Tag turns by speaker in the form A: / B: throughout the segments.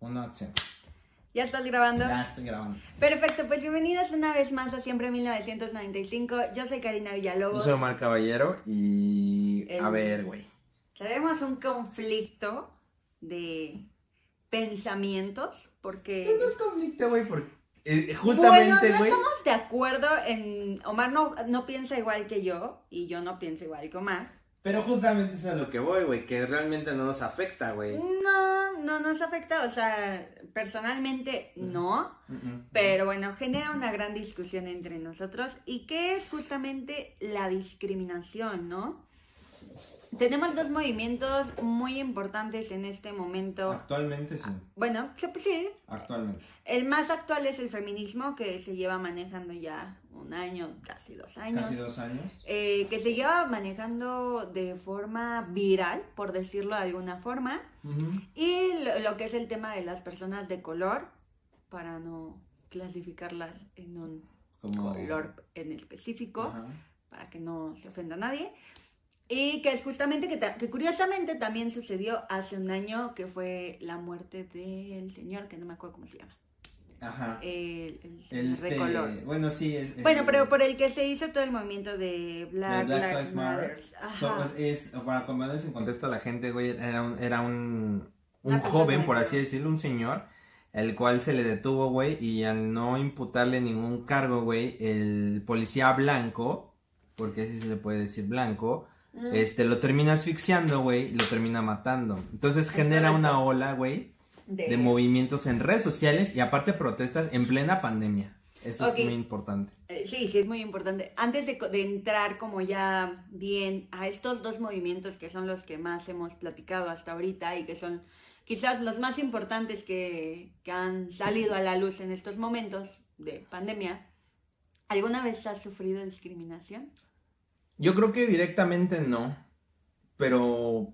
A: Una acción.
B: ¿Ya estás grabando?
A: Ya estoy grabando.
B: Perfecto, pues bienvenidos una vez más a Siempre 1995. Yo soy Karina
A: Yo
B: Villalobos.
A: soy Omar Caballero y...
B: El-
A: A ver, güey.
B: Tenemos un conflicto de pensamientos porque...
A: No es conflicto, güey, porque... eh,
B: Bueno,
A: justamente,
B: no
A: güey...
B: estamos de acuerdo en... Omar no, no piensa igual que yo y yo no pienso igual que Omar.
A: Pero justamente es a lo que voy, güey, que realmente no nos afecta, güey.
B: No, no nos afecta, o sea, personalmente no. Pero bueno, genera una gran discusión entre nosotros y que es justamente la discriminación, ¿no? Tenemos dos movimientos muy importantes en este momento.
A: Actualmente sí.
B: Bueno, sí, pues sí,
A: Actualmente.
B: el más actual es el feminismo que se lleva manejando ya un año, casi dos años.
A: Casi dos años.
B: eh, que se lleva manejando de forma viral, por decirlo de alguna forma. Y lo, lo que es el tema de las personas de color, para no clasificarlas en un
A: Como...
B: color en específico,
A: Ajá.
B: para que no se ofenda a nadie. Y que es justamente que, ta- que curiosamente también sucedió hace un año, que fue la muerte del señor, que no me acuerdo cómo se llama.
A: Ajá.
B: El, el
A: El
B: señor de
A: este...
B: color.
A: Bueno, sí. el-
B: Bueno, pero por el que se hizo todo el movimiento de Black,
A: Black
B: Lives
A: Lives Matter. So, pues, es, para ponerles en contexto a la gente, güey, era un, era un, un joven, por así decirlo, un señor, el cual se le detuvo, güey, y al no imputarle ningún cargo, güey, el policía blanco, porque así se le puede decir blanco,
B: Mm.
A: este, lo termina asfixiando, güey, y lo termina matando. Entonces
B: Es
A: genera
B: correcto.
A: una ola, güey, de movimientos en redes sociales y aparte protestas en plena pandemia. Eso es muy importante.
B: Eh, Sí, sí, es muy importante. Antes de entrar como ya bien a estos dos movimientos que son los que más hemos platicado hasta ahorita y que son quizás los más importantes que, que han salido a la luz en estos momentos de pandemia, ¿alguna vez has sufrido discriminación?
A: Yo creo que directamente no, pero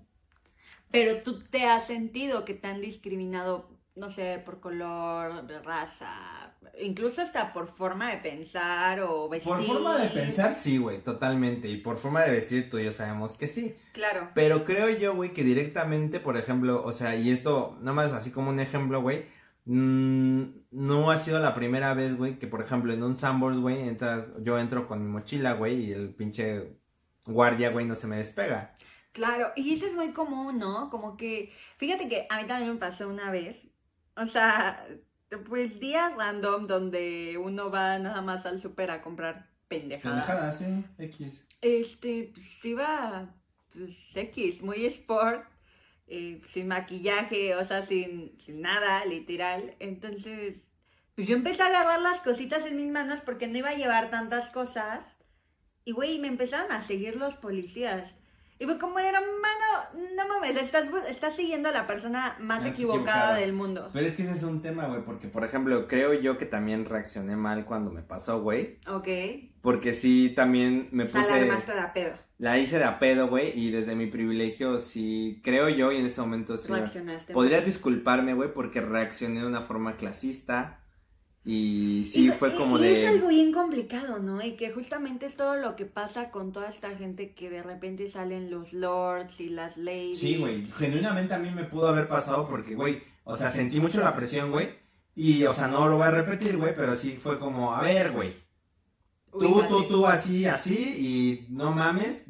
B: Pero tú te has sentido que te han discriminado, no sé, por color, raza, incluso hasta por forma de pensar o vestir.
A: Por forma de pensar, sí, güey, totalmente. Y por forma de vestir, tú y yo sabemos que sí.
B: Claro.
A: Pero creo yo, güey, que directamente, por ejemplo, o sea, y esto, nada más así como un ejemplo, güey, mm, no ha sido la primera vez, güey, que por ejemplo en un Sambors, güey, entras, yo entro con mi mochila, güey, y el pinche guardia, güey, no se me despega.
B: Claro, y eso es muy común, ¿no? Como que, fíjate que a mí también me pasó una vez, o sea, pues días random donde uno va nada más al súper a comprar pendejada.
A: Pendejada, sí, X.
B: Este, pues iba, pues X, muy sport, eh, sin maquillaje, o sea, sin, sin nada, literal. Entonces, pues yo empecé a agarrar las cositas en mis manos porque no iba a llevar tantas cosas. Y güey, me empezaron a seguir los policías. Y fue como, hermano, no mames, estás, estás siguiendo a la persona más, equivocada,
A: equivocada.
B: del mundo.
A: Pero es que ese es un tema, güey, porque por ejemplo, creo yo que también reaccioné mal cuando me pasó, güey.
B: Ok.
A: Porque sí, también me puse...
B: armaste de pedo.
A: La hice de a pedo, güey, y desde mi privilegio, sí, creo yo, y en ese momento sí.
B: Reaccionaste.
A: Podría disculparme, güey, porque reaccioné de una forma clasista. Y sí,
B: Y-
A: fue
B: y-
A: como
B: y
A: de.
B: Es algo bien complicado, ¿no? Y que justamente es todo lo que pasa con toda esta gente que de repente salen los lords y las ladies.
A: Sí, güey, genuinamente a mí me pudo haber pasado porque, güey, o sea, sentí mucho la presión, güey. Y, o sea, no lo voy a repetir, güey, pero sí fue como, a ver, güey, tú, tú, tú, así, así, y no mames,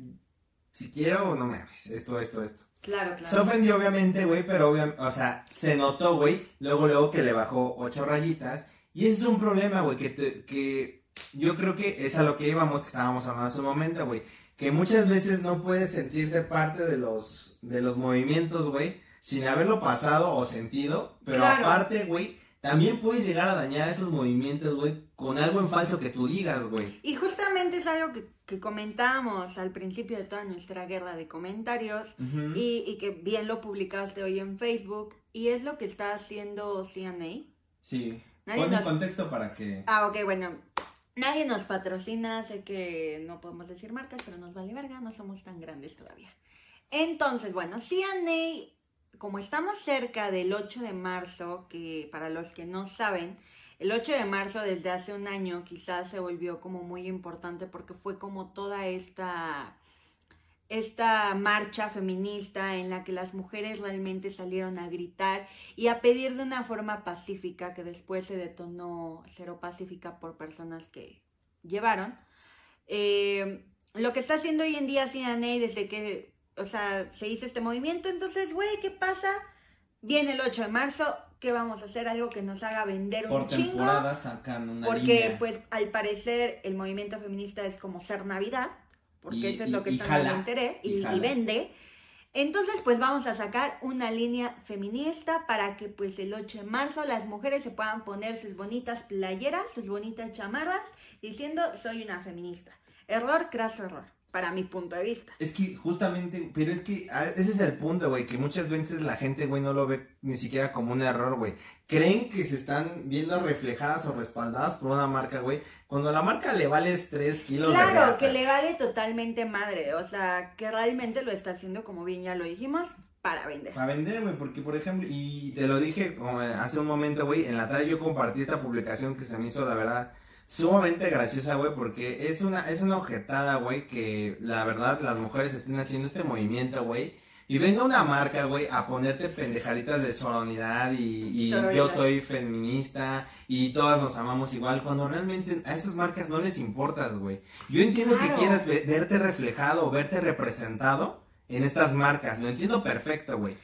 A: si quiero, no mames, esto, esto, esto.
B: Claro,
A: Se
B: claro.
A: ofendió obviamente, güey, pero obviamente, o sea, se notó, güey, luego, luego que le bajó ocho rayitas. Y ese es un problema, güey, que, te- que yo creo que es a lo que íbamos, que estábamos hablando hace un momento, güey. Que muchas veces no puedes sentirte parte de los, de los movimientos, güey, sin haberlo pasado o sentido. Pero
B: Claro.
A: aparte, güey, también puedes llegar a dañar esos movimientos, güey, con algo en falso que tú digas, güey.
B: Y justamente es algo que, que comentábamos al principio de toda nuestra guerra de comentarios y, y que bien lo publicaste hoy en Facebook y es lo que está haciendo CNA.
A: Sí.
B: Nadie
A: Pon
B: nos-
A: contexto para que...
B: Ah, ok, bueno. Nadie nos patrocina, sé que no podemos decir marcas, pero nos vale verga, no somos tan grandes todavía. Entonces, bueno, CNA, como estamos cerca del 8 de marzo, que para los que no saben, el 8 de marzo desde hace un año quizás se volvió como muy importante porque fue como toda esta esta marcha feminista en la que las mujeres realmente salieron a gritar y a pedir de una forma pacífica, que después se detonó cero pacífica por personas que llevaron. Eh, lo que está haciendo hoy en día CNA desde que, o sea, se hizo este movimiento, entonces, güey, ¿qué pasa? Viene el 8 de marzo, ¿qué vamos a hacer? Algo que nos haga vender
A: Por
B: un chingo.
A: sacan una
B: Porque,
A: línea.
B: pues, al parecer, el movimiento feminista es como ser Navidad, porque
A: Y-
B: eso es
A: y-
B: lo que me
A: jala,
B: enteré,
A: y
B: y, vende. Entonces, pues vamos a sacar una línea feminista para que, pues, el 8 de marzo las mujeres se puedan poner sus bonitas playeras, sus bonitas chamarras, diciendo, soy una feminista. Error, craso error, para mi punto de vista.
A: Es que justamente, pero es que ah, ese es el punto, güey, que muchas veces la gente, güey, no lo ve ni siquiera como un error, güey. Creen que se están viendo reflejadas o respaldadas por una marca, güey, cuando la marca le vales 3 kilos de
B: Claro,
A: reata.
B: que le vale totalmente madre, o sea, que realmente lo está haciendo, como bien ya lo dijimos, para vender.
A: Para vender, güey, porque por ejemplo, y te lo dije como hace un momento, güey, en la tarde yo compartí esta publicación que se me hizo, la verdad, sumamente graciosa, güey, porque es una, es una objetada, güey, que la verdad las mujeres estén haciendo este movimiento, güey, y venga una marca, güey, a ponerte pendejaditas de sororidad y, y yo soy feminista y todas nos amamos igual, cuando realmente a esas marcas no les importas, güey. Yo entiendo
B: Claro.
A: que quieras ve- verte reflejado o verte representado en estas marcas, lo entiendo perfecto, güey.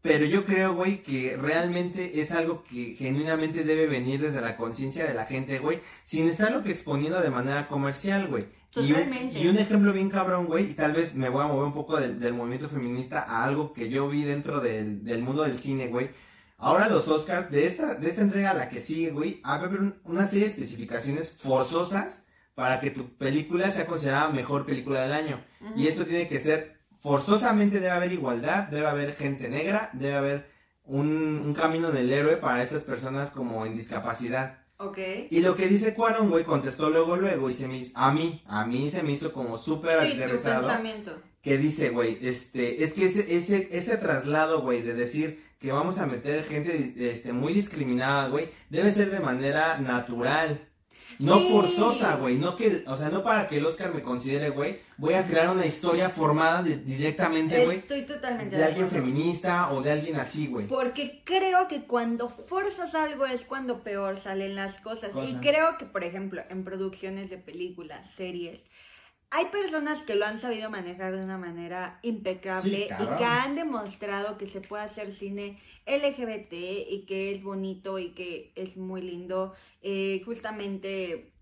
A: Pero yo creo, güey, que realmente es algo que genuinamente debe venir desde la conciencia de la gente, güey, sin estarlo que exponiendo de manera comercial, güey. Y un, y un ejemplo bien cabrón, güey, y tal vez me voy a mover un poco del, del movimiento feminista a algo que yo vi dentro del, del mundo del cine, güey. Ahora los Oscars, de esta, de esta entrega a la que sigue, güey, va a haber un- una serie de especificaciones forzosas para que tu película sea considerada mejor película del año. Y esto tiene que ser, forzosamente debe haber igualdad, debe haber gente negra, debe haber un, un camino del héroe para estas personas como en discapacidad.
B: Ok.
A: Y lo que dice Cuaron, güey, contestó luego, luego, y se me hizo, a mí, a mí se me hizo como súper
B: Sí,
A: aterrizado, que dice, güey, este, es que ese, ese, ese traslado, güey, de decir que vamos a meter gente, este, muy discriminada, güey, debe ser de manera natural. No
B: Sí.
A: forzosa, güey, no que, o sea, no para que el Oscar me considere, güey, voy a crear una historia formada de- directamente, güey,
B: Estoy totalmente
A: de alguien
B: acuerdo.
A: feminista o de alguien así, güey.
B: Porque creo que cuando forzas algo es cuando peor salen las cosas.
A: Cosa.
B: Y creo que, por ejemplo, en producciones de películas, series, hay personas que lo han sabido manejar de una manera
A: Sí,
B: impecable y que han demostrado que se puede hacer cine LGBT y que es bonito y que es muy lindo. Eh, justamente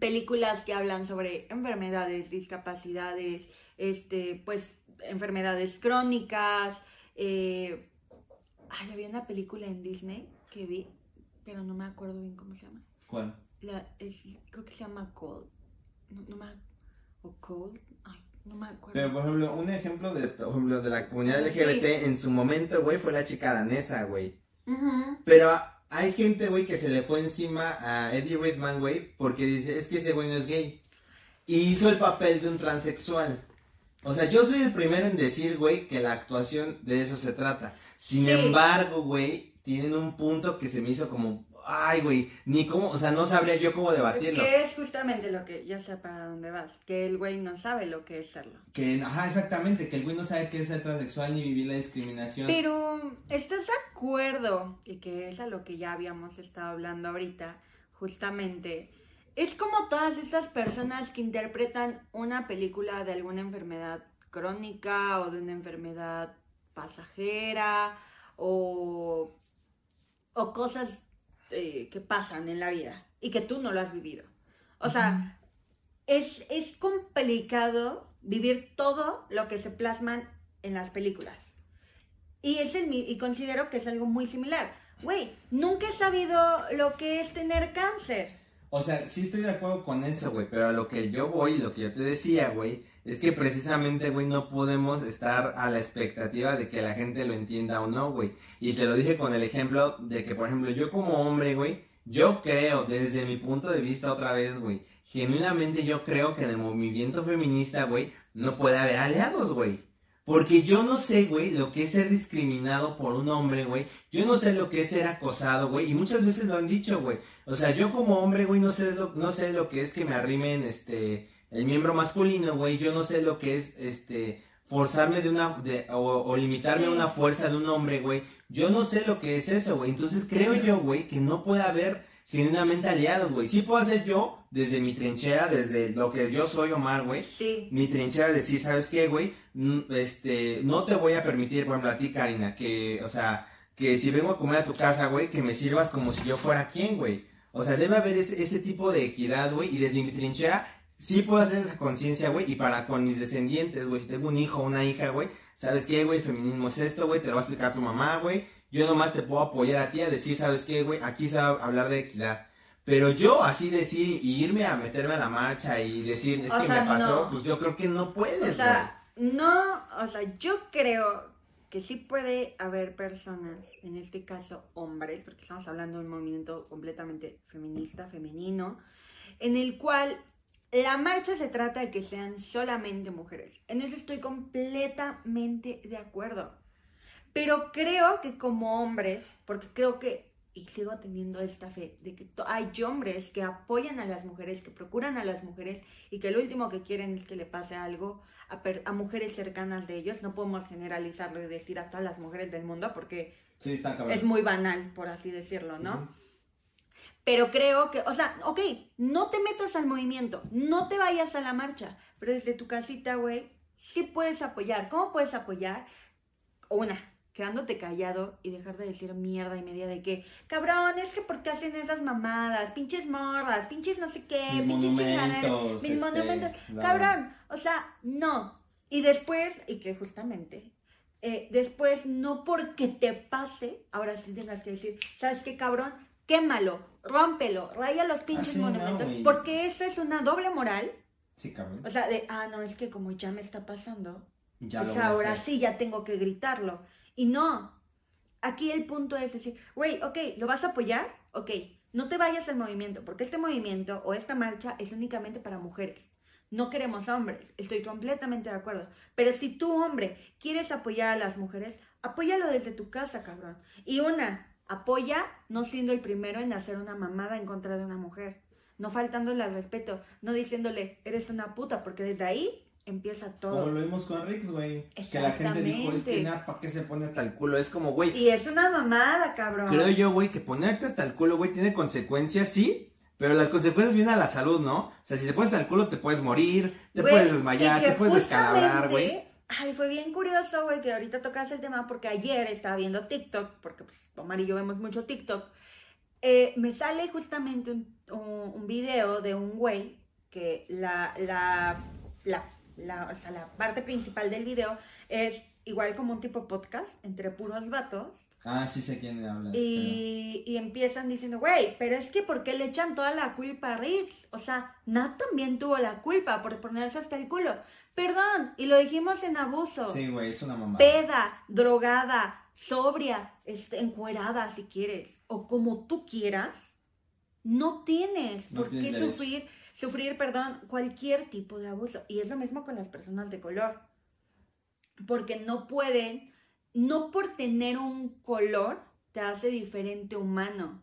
B: películas que hablan sobre enfermedades, discapacidades, este, pues enfermedades crónicas. eh, Ay, había una película en Disney que vi, pero no me acuerdo bien cómo se llama.
A: ¿Cuál?
B: La, es, creo que se llama Cold. No, no me O Cold. Ay, no me acuerdo.
A: Pero, por ejemplo, un ejemplo de, por ejemplo, de la comunidad
B: Sí.
A: LGBT en su momento, güey, fue la chica danesa, güey. Pero hay gente, güey, que se le fue encima a Eddie Redman, güey, porque dice, es que ese güey no es gay. Y hizo el papel de un transexual. O sea, yo soy el primero en decir, güey, que la actuación de eso se trata. Sin
B: Sí.
A: embargo, güey, tienen un punto que se me hizo como, ay, güey, ni cómo, o sea, no sabría yo cómo debatirlo.
B: Que es justamente lo que, ya sé para dónde vas, que el güey no sabe lo que es serlo.
A: Que, ajá, exactamente, que el güey no sabe qué es ser transexual ni vivir la discriminación.
B: Pero, ¿estás de acuerdo? Y que es a lo que ya habíamos estado hablando ahorita, justamente. Es como todas estas personas que interpretan una película de alguna enfermedad crónica o de una enfermedad pasajera o, o cosas eh, que pasan en la vida y que tú no lo has vivido. O sea, es, es complicado vivir todo lo que se plasman en las películas. Y, es el, y considero que es algo muy similar. Güey, nunca he sabido lo que es tener cáncer.
A: O sea, sí estoy de acuerdo con eso, güey, pero a lo que yo voy, lo que yo te decía, güey, es que precisamente, güey, no podemos estar a la expectativa de que la gente lo entienda o no, güey. Y te lo dije con el ejemplo de que, por ejemplo, yo como hombre, güey, yo creo, desde mi punto de vista otra vez, güey, genuinamente yo creo que en el movimiento feminista, güey, no puede haber aliados, güey. Porque yo no sé, güey, lo que es ser discriminado por un hombre, güey. Yo no sé lo que es ser acosado, güey. Y muchas veces lo han dicho, güey. O sea, yo como hombre, güey, no sé lo, no sé lo que es que me arrimen, este, el miembro masculino, güey, yo no sé lo que es, este, forzarme de una, de, o, o limitarme a una fuerza de un hombre, güey. Yo no sé lo que es eso, güey. Entonces creo yo, güey, que no puede haber genuinamente aliados, güey. Sí puedo hacer yo, desde mi trinchera, desde lo que yo soy, Omar, güey.
B: Sí.
A: Mi trinchera decir, ¿sabes qué, güey? Mm, Este, no te voy a permitir, por ejemplo, a ti, Karina, que, o sea, que si vengo a comer a tu casa, güey, que me sirvas como si yo fuera quien, güey. O sea, debe haber ese, ese tipo de equidad, güey, y desde mi trinchera sí puedo hacer esa conciencia, güey, y para con mis descendientes, güey, si tengo un hijo o una hija, güey, ¿sabes qué, güey? Feminismo es esto, güey, te lo va a explicar tu mamá, güey. Yo nomás te puedo apoyar a ti a decir, ¿sabes qué, güey? Aquí se va a hablar de equidad. Pero yo así decir y irme a meterme a la marcha y decir, es
B: O
A: que
B: sea,
A: me pasó,
B: no.
A: pues yo creo que no puedes,
B: O sea, no, o sea, yo creo que sí puede haber personas, en este caso hombres, porque estamos hablando de un movimiento completamente feminista, femenino, en el cual la marcha se trata de que sean solamente mujeres. En eso estoy completamente de acuerdo. Pero creo que como hombres, porque creo que, y sigo teniendo esta fe, de que hay hombres que apoyan a las mujeres, que procuran a las mujeres y que lo último que quieren es que le pase algo a, mujeres cercanas de ellos. No podemos generalizarlo y decir a todas las mujeres del mundo porque
A: Sí, está cabrón.
B: es muy banal, por así decirlo, ¿no? Pero creo que, o sea, ok, no te metas al movimiento, no te vayas a la marcha, pero desde tu casita, güey, sí puedes apoyar. ¿Cómo puedes apoyar? Una, quedándote callado y dejar de decir mierda y media de que, cabrón, es que ¿por qué hacen esas mamadas? Pinches morras, pinches no sé qué,
A: Mis
B: pinches chingaderas, mis
A: este,
B: monumentos. Cabrón, o sea, no. Y después, y que justamente, eh, después, no porque te pase, ahora sí tengas que decir, ¿sabes qué, cabrón? Quémalo, rómpelo, raya los pinches
A: Así no,
B: monumentos. porque eso es una doble moral.
A: Sí, cabrón.
B: O sea, de, ah, no, es que como ya me está pasando,
A: Ya
B: pues ahora sí ya tengo que gritarlo. Y no. Aquí el punto es decir, güey, ok, ¿lo vas a apoyar? Ok, no te vayas al movimiento, porque este movimiento o esta marcha es únicamente para mujeres. No queremos hombres, estoy completamente de acuerdo. Pero si tú, hombre, quieres apoyar a las mujeres, apóyalo desde tu casa, cabrón. Y una, apoya no siendo el primero en hacer una mamada en contra de una mujer. No faltándole al respeto, no diciéndole, eres una puta, porque desde ahí empieza todo.
A: Como lo vimos con Rix, güey. Que la gente dijo, es que nada, ¿para qué se pone hasta el culo? Es como, güey,
B: Y es una mamada, cabrón.
A: creo yo, güey, que ponerte hasta el culo, güey, tiene consecuencias, sí. Pero las consecuencias vienen a la salud, ¿no? O sea, si te pones hasta el culo, te puedes morir, te puedes desmayar, te puedes descalabrar, güey.
B: Ay, fue bien curioso, güey, que ahorita tocas el tema porque ayer estaba viendo TikTok, porque pues Omar y yo vemos mucho TikTok. Eh, me sale justamente un, un, un video de un güey que la, la, la, la, o sea, la parte principal del video es igual como un tipo podcast entre puros vatos.
A: Ah, sí sé quién habla.
B: Y, y empiezan diciendo, güey, pero es que ¿por qué le echan toda la culpa a Riggs? O sea, Nat también tuvo la culpa por ponerse hasta el culo. Perdón, y lo dijimos en abuso.
A: Sí, güey, es una mamá.
B: Peda, drogada, sobria, este, encuerada si quieres, o como tú quieras, no tienes
A: No
B: por
A: tienes
B: qué
A: derecho.
B: sufrir, sufrir, perdón, cualquier tipo de abuso. Y es lo mismo con las personas de color. Porque no pueden, no por tener un color te hace diferente humano.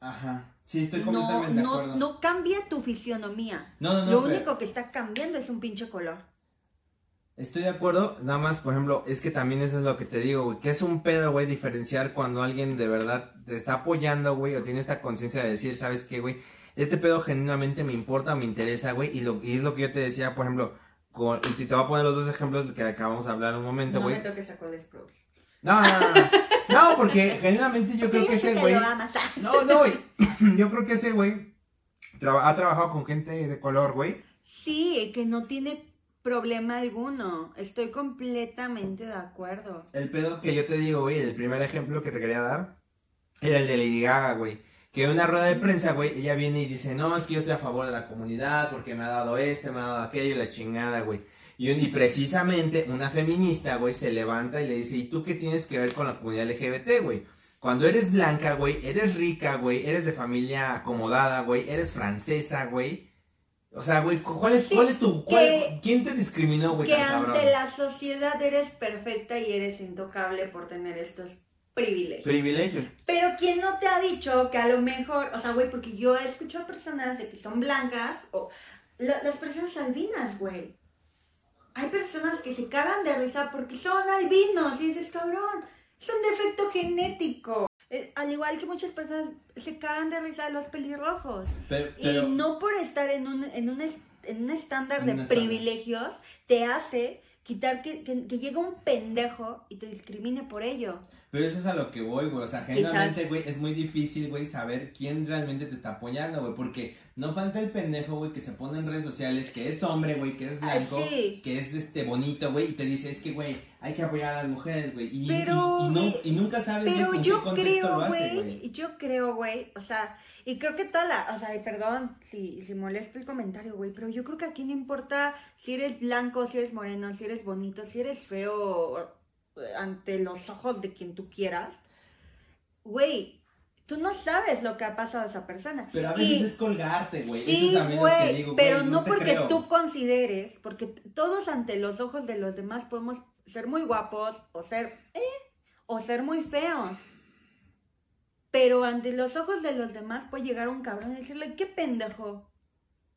A: Ajá. Sí, estoy
B: No,
A: completamente de
B: no,
A: acuerdo.
B: no cambia tu fisionomía.
A: no, no, no,
B: Lo
A: pero-
B: único que está cambiando es un pinche color.
A: Estoy de acuerdo, nada más, por ejemplo, es que también eso es lo que te digo, güey, que es un pedo, güey, diferenciar cuando alguien de verdad te está apoyando, güey, o tiene esta conciencia de decir, ¿sabes qué, güey? Este pedo genuinamente me importa, me interesa, güey, y, lo, y es lo que yo te decía, por ejemplo, con, y te voy a poner los dos ejemplos que acabamos de hablar un momento,
B: No
A: güey.
B: me toques a Sprouse.
A: No, no, no, no, porque genuinamente yo creo que ese güey, no, no, güey, yo creo que ese güey ha trabajado con gente de color, güey,
B: Sí, que no tiene problema alguno. Estoy completamente de acuerdo.
A: El pedo que yo te digo, güey, el primer ejemplo que te quería dar era el de Lady Gaga, güey. Que en una rueda de prensa, güey, ella viene y dice, no, es que yo estoy a favor de la comunidad porque me ha dado este, me ha dado aquello, la chingada, güey. Y, un- y precisamente una feminista, güey, se levanta y le dice, ¿y tú qué tienes que ver con la comunidad LGBT, güey? Cuando eres blanca, güey, eres rica, güey, eres de familia acomodada, güey, eres francesa, güey. O sea, güey, ¿cuál es,
B: Sí,
A: cuál es tu... cuál-
B: que-
A: ¿Quién te discriminó, güey,
B: que
A: cabrón?
B: ante la sociedad eres perfecta y eres intocable por tener estos privilegios.
A: Privilegios.
B: Pero ¿quién no te ha dicho que a lo mejor, o sea, güey, porque yo he escuchado personas de que son blancas o la- las personas albinas, güey. Hay personas que se cagan de risa porque son albinos y dices, cabrón, es un defecto genético. Eh, al igual que muchas personas se cagan de risa de los pelirrojos.
A: Pero, pero-
B: Y no por estar en un, en un, en un estándar
A: En
B: de
A: un estándar.
B: privilegios te hace quitar que, que, que llegue un pendejo y te discrimine por ello.
A: Pero eso es a lo que voy, güey. O sea, genuinamente, güey, es muy difícil, güey, saber quién realmente te está apoyando, güey. Porque no falta el pendejo, güey, que se pone en redes sociales, que es hombre, güey, que es
B: Ah,
A: blanco,
B: sí.
A: que es este bonito, güey, y te dice, es que, güey, hay que apoyar a las mujeres, güey. Y,
B: Pero,
A: y, y no- y nunca sabes,
B: Pero
A: con
B: yo
A: qué
B: creo, güey, yo creo, güey, o sea, y creo que toda la, o sea, perdón si, si molesta el comentario, güey, pero yo creo que aquí no importa si eres blanco, si eres moreno, si eres bonito, si eres feo ante los ojos de quien tú quieras, güey, tú no sabes lo que ha pasado a esa persona.
A: Pero a veces
B: Y-
A: es colgarte, güey.
B: Sí, güey, pero no, porque
A: creo.
B: tú consideres, porque todos ante los ojos de los demás podemos ser muy guapos o ser, eh, o ser muy feos. Pero ante los ojos de los demás puede llegar un cabrón y decirle, qué pendejo.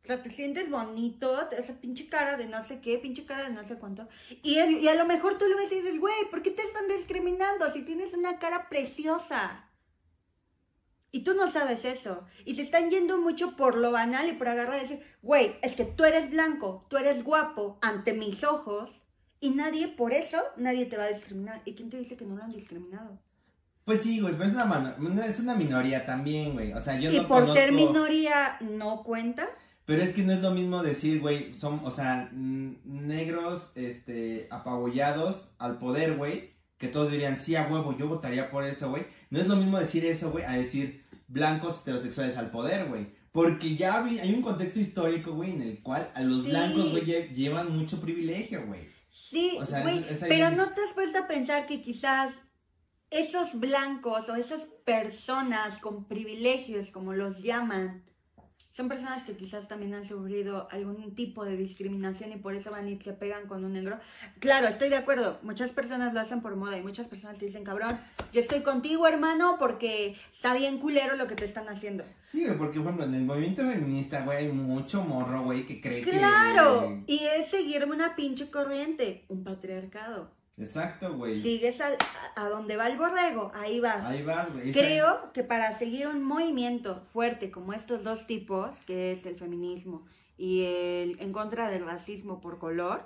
B: O sea, te sientes bonito, esa pinche cara de no sé qué, pinche cara de no sé cuánto. Y, y a lo mejor tú lo ves y dices, güey, ¿por qué te están discriminando si tienes una cara preciosa? Y tú no sabes eso. Y se están yendo mucho por lo banal y por agarrar y decir, güey, es que tú eres blanco, tú eres guapo ante mis ojos. Y nadie, por eso, nadie te va a discriminar. ¿Y quién te dice que no lo han discriminado?
A: Pues sí, güey, pero es una, es una minoría también, güey. O sea, yo
B: y
A: no
B: por ser minoría no cuenta.
A: Pero es que no es lo mismo decir, güey, son, o sea, negros, este, apabullados al poder, güey, que todos dirían, sí, a huevo, yo votaría por eso, güey. No es lo mismo decir eso, güey, a decir blancos heterosexuales al poder, güey. Porque ya vi- hay un contexto histórico, güey, en el cual a los
B: Sí.
A: blancos, güey, lle- llevan mucho privilegio, güey.
B: Sí,
A: O sea,
B: güey,
A: es- es ahí
B: pero no te has puesto a pensar que quizás esos blancos o esas personas con privilegios, como los llaman, son personas que quizás también han sufrido algún tipo de discriminación y por eso van y se pegan con un negro. Claro, estoy de acuerdo, muchas personas lo hacen por moda y muchas personas te dicen, cabrón, yo estoy contigo, hermano, porque está bien culero lo que te están haciendo.
A: Sí, porque, por ejemplo, en el movimiento feminista, güey, hay mucho morro, güey, que cree que...
B: Claro, y es seguirme una pinche corriente, un patriarcado.
A: Exacto, güey.
B: Sigues al- a, a donde va el borrego, ahí vas.
A: Ahí vas, güey.
B: Creo que para seguir un movimiento fuerte como estos dos tipos, que es el feminismo y el en contra del racismo por color,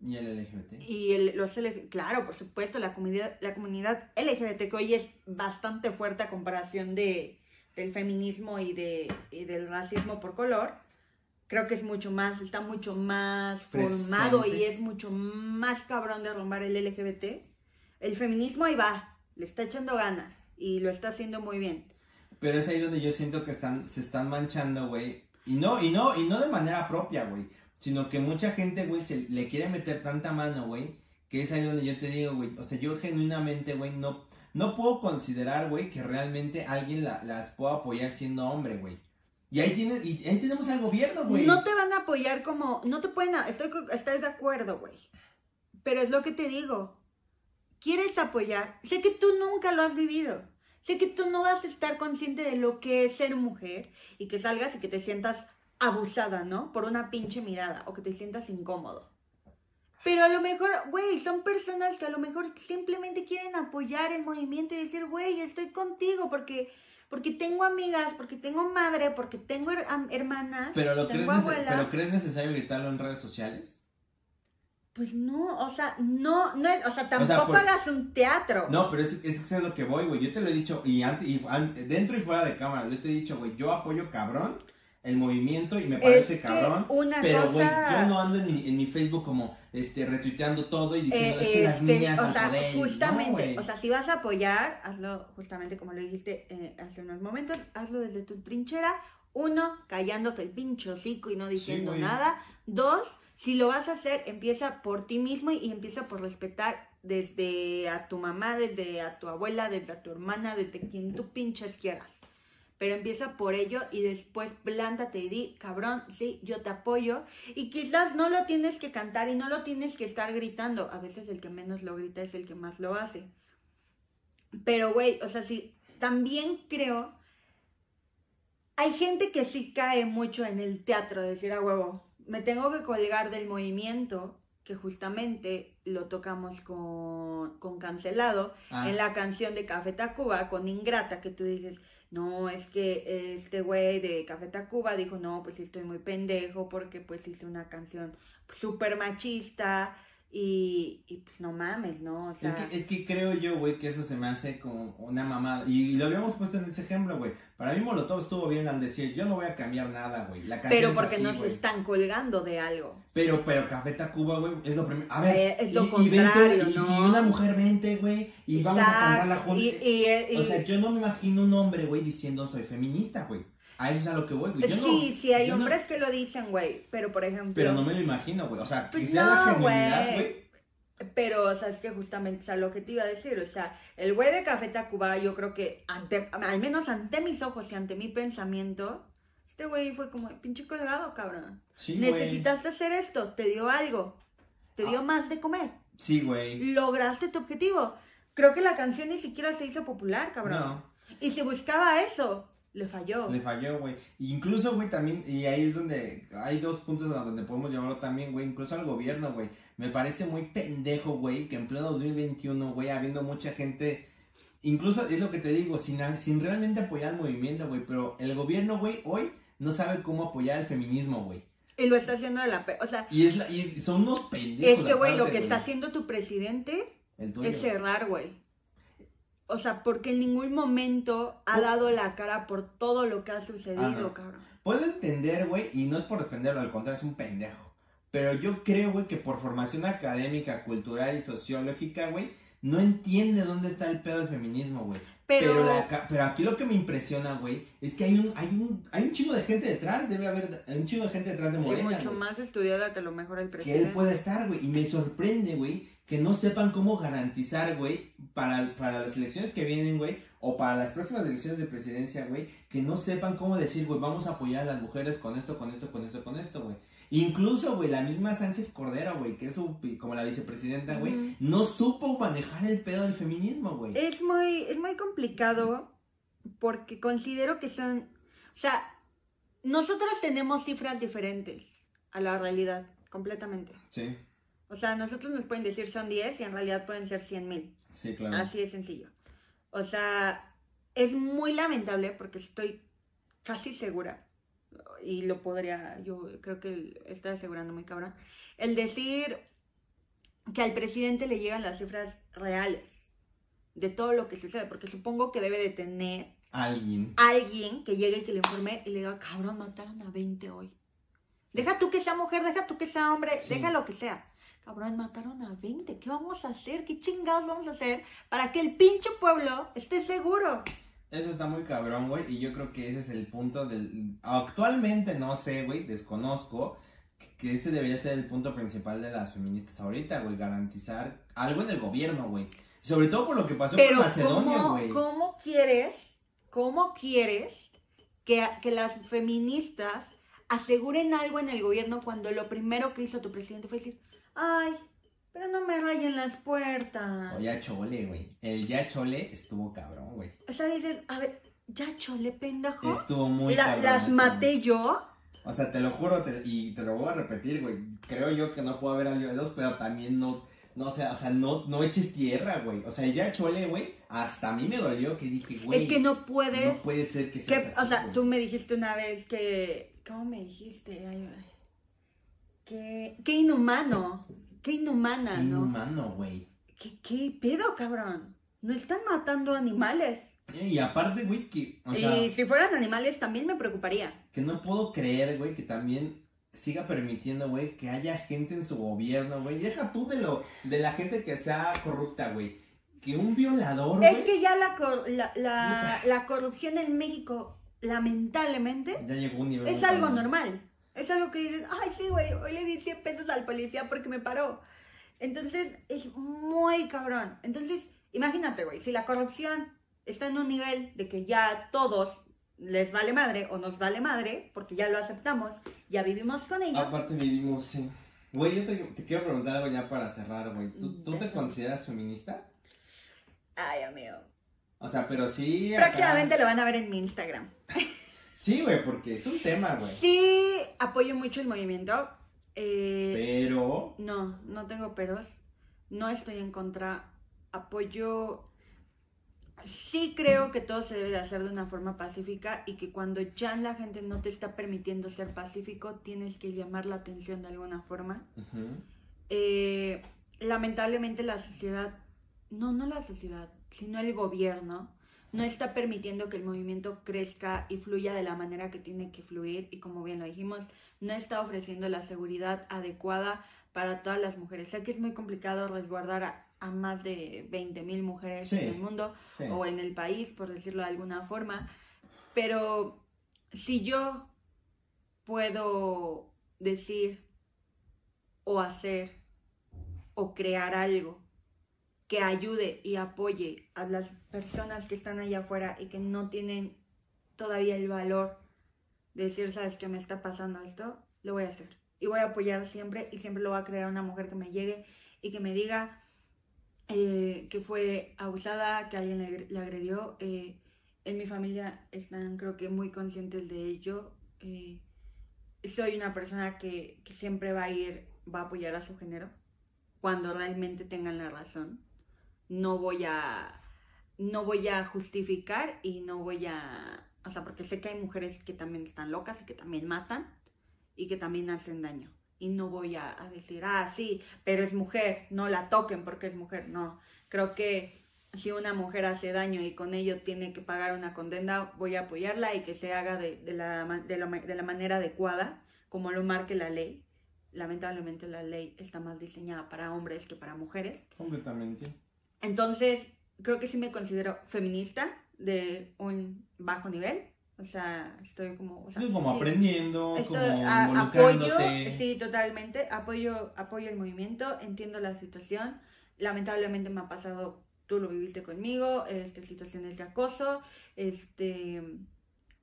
A: Y el LGBT.
B: y el, los claro, por supuesto, la comunidad, la comunidad LGBT que hoy es bastante fuerte a comparación de, del feminismo y, de, y del racismo por color, creo que es mucho más, está mucho más formado
A: Presente.
B: y es mucho más cabrón de romper el LGBT. El feminismo ahí va, le está echando ganas y lo está haciendo muy bien.
A: Pero es ahí donde yo siento que están, se están manchando, güey. Y no, y no, y no de manera propia, güey. Sino que mucha gente, güey, se le quiere meter tanta mano, güey. Que es ahí donde yo te digo, güey. O sea, yo genuinamente, güey, no, no puedo considerar, güey, que realmente alguien la- las pueda apoyar siendo hombre, güey. Y ahí tienes, y ahí tenemos al gobierno, güey.
B: No te van a apoyar como, no te pueden, estoy, estoy de acuerdo, güey. Pero es lo que te digo. ¿Quieres apoyar? Sé que tú nunca lo has vivido. Sé que tú no vas a estar consciente de lo que es ser mujer y que salgas y que te sientas abusada, ¿no? Por una pinche mirada o que te sientas incómodo. Pero a lo mejor, güey, son personas que a lo mejor simplemente quieren apoyar el movimiento y decir, güey, estoy contigo porque, porque tengo amigas, porque tengo madre, porque tengo her- hermanas.
A: Pero, lo crees
B: tengo
A: nece-
B: abuela.
A: pero crees necesario gritarlo en redes sociales.
B: Pues no, o sea, no, no es, o sea, tampoco
A: por-
B: hagas un teatro.
A: No, pero es, es, que es lo que voy, güey. Yo te lo he dicho, y, antes, y an- dentro y fuera de cámara, yo te he dicho, güey, yo apoyo cabrón el movimiento y me
B: Es
A: parece
B: que
A: cabrón.
B: una
A: Pero, güey,
B: cosa...
A: yo no ando en mi, en mi Facebook como, este, retuiteando todo y diciendo,
B: Eh,
A: es que las
B: este,
A: niñas
B: o sea,
A: poder.
B: justamente,
A: No,
B: o sea, si vas a apoyar, hazlo justamente como lo dijiste eh, hace unos momentos, hazlo desde tu trinchera. Uno, callándote el pincho hocico y no diciendo nada. Dos, si lo vas a hacer, empieza por ti mismo y empieza por respetar desde a tu mamá, desde a tu abuela, desde a tu hermana, desde quien tú pinches quieras. Pero empieza por ello y después plántate y di, cabrón, sí, yo te apoyo. Y quizás no lo tienes que cantar y no lo tienes que estar gritando. A veces el que menos lo grita es el que más lo hace. Pero, güey, o sea, sí, también creo... hay gente que sí cae mucho en el teatro, de decir a huevo, me tengo que colgar del movimiento, que justamente lo tocamos con, con Cancelado,
A: Ah,
B: en la canción de Café Tacuba, con Ingrata, que tú dices, no, es que este güey de Café Tacuba dijo, no, pues sí estoy muy pendejo porque pues hice una canción súper machista y, y pues no mames, ¿no? O
A: Es
B: sea,
A: que, es que creo yo, güey, que eso se me hace como una mamada. Y lo habíamos puesto en ese ejemplo, güey. Para mí Molotov estuvo bien al decir, yo no voy a cambiar nada, güey. La
B: pero
A: es
B: porque
A: así,
B: nos están colgando de algo.
A: Pero, pero Café Tacuba, güey, es lo primero. A ver,
B: Eh, es lo
A: y, y vente,
B: contrario, ¿no?
A: y una mujer vente, güey, y vamos a cantarla juntos.
B: y-
A: O sea, yo no me imagino un hombre, güey, diciendo soy feminista, güey. A eso es a lo que voy, güey. Yo no-
B: sí, sí, hay
A: no-
B: hombres que lo dicen, güey, pero por ejemplo...
A: Pero no me lo imagino, güey. O sea,
B: Pues
A: sea la
B: no,
A: genuinidad,
B: güey. Pero, o sea, es que justamente es a lo que te iba a decir. O sea, el güey de Café Tacuba, yo creo que, ante, al menos ante mis ojos y ante mi pensamiento, este güey fue como, pinche colgado, cabrón.
A: Sí, güey.
B: Necesitaste hacer esto, te dio algo, te dio
A: Ah.
B: más de comer.
A: Sí, güey.
B: Lograste tu objetivo. Creo que la canción ni siquiera se hizo popular, cabrón.
A: No.
B: Y si buscaba eso, le falló.
A: Le falló, güey. Incluso, güey, también, y ahí es donde hay dos puntos a donde podemos llevarlo también, güey. Incluso al gobierno, güey. Me parece muy pendejo, güey, que en pleno 2021, güey, habiendo mucha gente, incluso es lo que te digo, sin, sin realmente apoyar el movimiento, güey. Pero el gobierno, güey, hoy no sabe cómo apoyar el feminismo, güey.
B: Y lo está haciendo de la... pe- O sea,
A: Y, es la, y son unos pendejos.
B: es que, güey, lo que está haciendo tu presidente es cerrar, güey. O sea, porque en ningún momento ha dado la cara por todo lo que ha sucedido,
A: Ajá.
B: cabrón.
A: Puedo entender, güey, y no es por defenderlo, al contrario, es un pendejo. Pero yo creo, güey, que por formación académica, cultural y sociológica, güey, no entiende dónde está el pedo del feminismo, güey.
B: Pero,
A: Pero, la pero aquí lo que me impresiona, güey, es que hay un, hay un, hay un chingo de gente detrás, debe haber un chingo de gente detrás de
B: es
A: Morena,
B: mucho
A: güey,
B: más estudiada que lo mejor el
A: que
B: presidente.
A: él puede estar, güey, y me sorprende, güey, que no sepan cómo garantizar, güey, para, para las elecciones que vienen, güey, o para las próximas elecciones de presidencia, güey, que no sepan cómo decir, güey, vamos a apoyar a las mujeres con esto, con esto, con esto, con esto, güey. Incluso, güey, la misma Sánchez Cordero, güey, que es su, como la vicepresidenta, güey, no supo manejar el pedo del feminismo, güey.
B: Es muy, es muy complicado porque considero que son, o sea, nosotros tenemos cifras diferentes a la realidad, completamente.
A: Sí,
B: O sea, nosotros nos pueden decir son 10 y en realidad pueden ser 100 mil.
A: sí, claro.
B: Así de sencillo. O sea, es muy lamentable porque estoy casi segura, y lo podría, yo creo que estoy asegurando muy cabrón, el decir que al presidente le llegan las cifras reales de todo lo que sucede, porque supongo que debe de tener
A: Alguien.
B: alguien que llegue y que le informe y le diga, cabrón, mataron a 20 hoy. Deja tú que sea mujer, deja tú que sea hombre,
A: Sí.
B: deja lo que sea. Cabrón, mataron a 20. ¿Qué vamos a hacer? ¿Qué chingados vamos a hacer para que el pinche pueblo esté seguro?
A: Eso está muy cabrón, güey, y yo creo que ese es el punto del... Actualmente no sé, güey, desconozco que ese debería ser el punto principal de las feministas ahorita, güey, garantizar algo en el gobierno, güey. Sobre todo por lo que pasó
B: Pero
A: con Macedonia,
B: ¿cómo,
A: güey.
B: ¿cómo quieres, cómo quieres que, que las feministas aseguren algo en el gobierno cuando lo primero que hizo tu presidente fue decir, ay, pero no me rayen las puertas?
A: O ya chole, güey. El ya chole estuvo cabrón, güey.
B: O sea, dices, a ver, ya chole, pendejo.
A: Estuvo muy
B: La-
A: cabrón.
B: las maté yo.
A: O sea, te lo juro, te- y te lo voy a repetir, güey. Creo yo que no puedo haber aliados, pero también no, no o sea, o sea, no, no eches tierra, güey. O sea, ya chole, güey, hasta a mí me dolió que dije, güey.
B: es que no puedes.
A: No puede ser que
B: que-
A: seas así,
B: o sea,
A: güey.
B: tú me dijiste una vez que. ¿Cómo me dijiste? Ay, ay. Que, qué inhumano. Qué inhumana,
A: Qué
B: ¿no?
A: inhumano, güey.
B: ¿Qué, ¿Qué pedo, cabrón? No están matando animales.
A: Y aparte, güey, que, o sea,
B: y si fueran animales también me preocuparía.
A: que no puedo creer, güey, que también siga permitiendo, güey, que haya gente en su gobierno, güey. Deja tú de lo, de la gente que sea corrupta, güey. Que un violador,
B: Es que ya la, cor- la, la, la corrupción en México, lamentablemente,
A: ya llegó a un nivel.
B: Es algo normal. Es algo que dices, ay, sí, güey, hoy le di 100 pesos al policía porque me paró. Entonces, es muy cabrón. Entonces, imagínate, güey, si la corrupción está en un nivel de que ya a todos les vale madre o nos vale madre, porque ya lo aceptamos, ya vivimos con ello.
A: Aparte vivimos, sí. Güey, yo te, te quiero preguntar algo ya para cerrar, güey. ¿Tú, tú te consideras feminista?
B: Ay, amigo.
A: O sea, pero sí. acá-
B: Próximamente lo van a ver en mi Instagram.
A: Sí, güey, porque es un tema, güey.
B: Sí, apoyo mucho el movimiento. Eh,
A: Pero.
B: No, no tengo peros. No estoy en contra. Apoyo. Sí creo que todo se debe de hacer de una forma pacífica y que cuando ya la gente no te está permitiendo ser pacífico, tienes que llamar la atención de alguna forma. Eh, lamentablemente la sociedad, no, no la sociedad, sino el gobierno, no está permitiendo que el movimiento crezca y fluya de la manera que tiene que fluir y como bien lo dijimos, no está ofreciendo la seguridad adecuada para todas las mujeres. Sé que es muy complicado resguardar a, a más de 20 mil mujeres
A: Sí.
B: en el mundo
A: Sí.
B: o en el país, por decirlo de alguna forma, pero si yo puedo decir o hacer o crear algo que ayude y apoye a las personas que están allá afuera y que no tienen todavía el valor de decir, sabes que me está pasando esto, lo voy a hacer. Y voy a apoyar siempre y siempre lo voy a crear una mujer que me llegue y que me diga eh, que fue abusada, que alguien le, le agredió. eh, en mi familia están creo que muy conscientes de ello. eh, soy una persona que, que siempre va a ir, va a apoyar a su género cuando realmente tengan la razón. No voy a, no voy a justificar y no voy a, o sea, porque sé que hay mujeres que también están locas y que también matan y que también hacen daño. Y no voy a, decir, ah, sí, pero es mujer, no la toquen porque es mujer. No, creo que si una mujer hace daño y con ello tiene que pagar una condena, voy a apoyarla y que se haga de, de la, de, la, de la manera adecuada, como lo marque la ley. Lamentablemente la ley está más diseñada para hombres que para mujeres.
A: Completamente.
B: Entonces, creo que sí me considero feminista de un bajo nivel. O sea, estoy como... o sea,
A: Sí, como
B: sí.
A: aprendiendo,
B: Estoy-
A: como
B: a- apoyo, sí, totalmente. Apoyo, apoyo el movimiento, entiendo la situación. Lamentablemente me ha pasado, tú lo viviste conmigo, este, situaciones de acoso, este,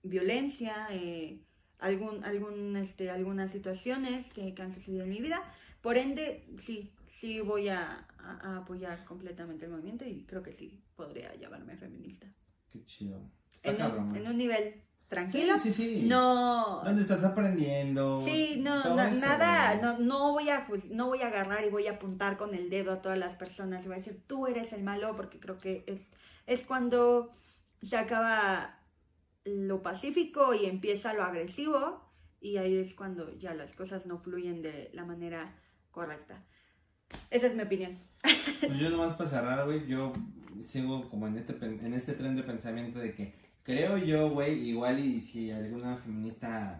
B: violencia, eh, algún, algún, este, algunas situaciones que, que han sucedido en mi vida. Por ende, sí, sí voy a, a- a apoyar completamente el movimiento y creo que sí podría llamarme feminista.
A: Qué chido. Está
B: En
A: cabrón,
B: un, en un nivel tranquilo.
A: Sí, sí, sí.
B: No,
A: ¿Dónde estás aprendiendo?
B: Sí, no,
A: eso,
B: nada, no, no voy a juz- no voy a agarrar y voy a apuntar con el dedo a todas las personas y voy a decir tú eres el malo porque creo que es, es cuando se acaba lo pacífico y empieza lo agresivo y ahí es cuando ya las cosas no fluyen de la manera correcta. Esa es mi opinión.
A: Pues yo nomás para cerrar, güey, yo sigo como en este, en este tren de pensamiento de que creo yo, güey, igual y si alguna feminista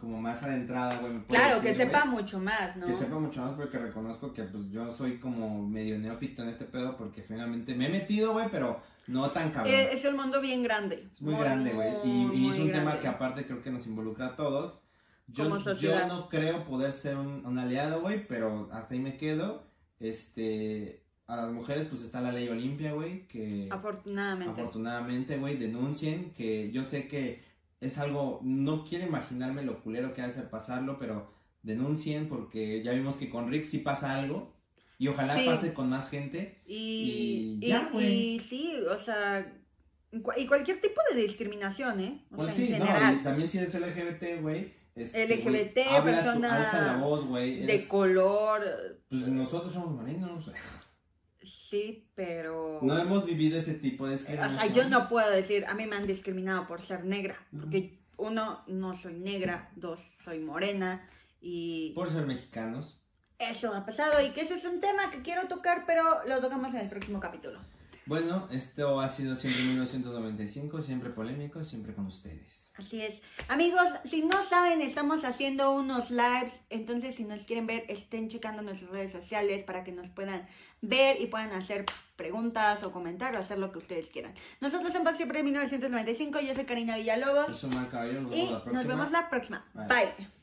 A: como más adentrada, güey, me puede
B: Claro, que
A: decir,
B: sepa
A: güey,
B: mucho más, ¿no?
A: Que sepa mucho más porque reconozco que pues yo soy como medio neófito en este pedo porque finalmente me he metido, güey, pero no tan cabrón.
B: Eh, es un mundo bien grande.
A: Es muy grande, güey. Y, y
B: muy
A: es un tema
B: grande.
A: que aparte creo que nos involucra a todos. Yo, yo no creo poder ser un, un aliado, güey, pero hasta ahí me quedo. Este, a las mujeres pues está la ley Olimpia, güey, que
B: Afortunadamente.
A: afortunadamente, güey, denuncien, que yo sé que es algo, no quiero imaginarme lo culero que hace pasarlo, pero denuncien porque ya vimos que con Rick sí pasa algo. Y ojalá
B: Sí.
A: pase con más gente.
B: Y,
A: Y
B: y,
A: ya, güey.
B: y sí, o sea, y cualquier tipo de discriminación, ¿eh? O
A: Pues
B: sea,
A: sí,
B: en
A: no,
B: general.
A: y también si eres LGBT, güey. Este,
B: LGBT,
A: habla tu-
B: persona
A: alza la voz, güey.
B: de
A: eres-
B: color,
A: Pues nosotros somos morenos.
B: sí, pero...
A: No hemos vivido ese tipo de
B: o
A: discriminación.
B: sea, yo no puedo decir, a mí me han discriminado por ser negra, porque uno, no soy negra, dos, soy morena, y
A: Por ser mexicanos.
B: eso ha pasado, y que eso es un tema que quiero tocar, pero lo tocamos en el próximo capítulo.
A: Bueno, esto ha sido siempre 1995, siempre polémico, siempre con ustedes.
B: Así es. Amigos, si no saben, estamos haciendo unos lives. Entonces, si nos quieren ver, estén checando nuestras redes sociales para que nos puedan ver y puedan hacer preguntas o comentar o hacer lo que ustedes quieran. Nosotros somos siempre de 1995. Yo soy Karina Villalobos.
A: Yo soy Mar Caballero, nos
B: Y
A: vemos la próxima.
B: nos vemos la próxima.
A: Bye.
B: Bye.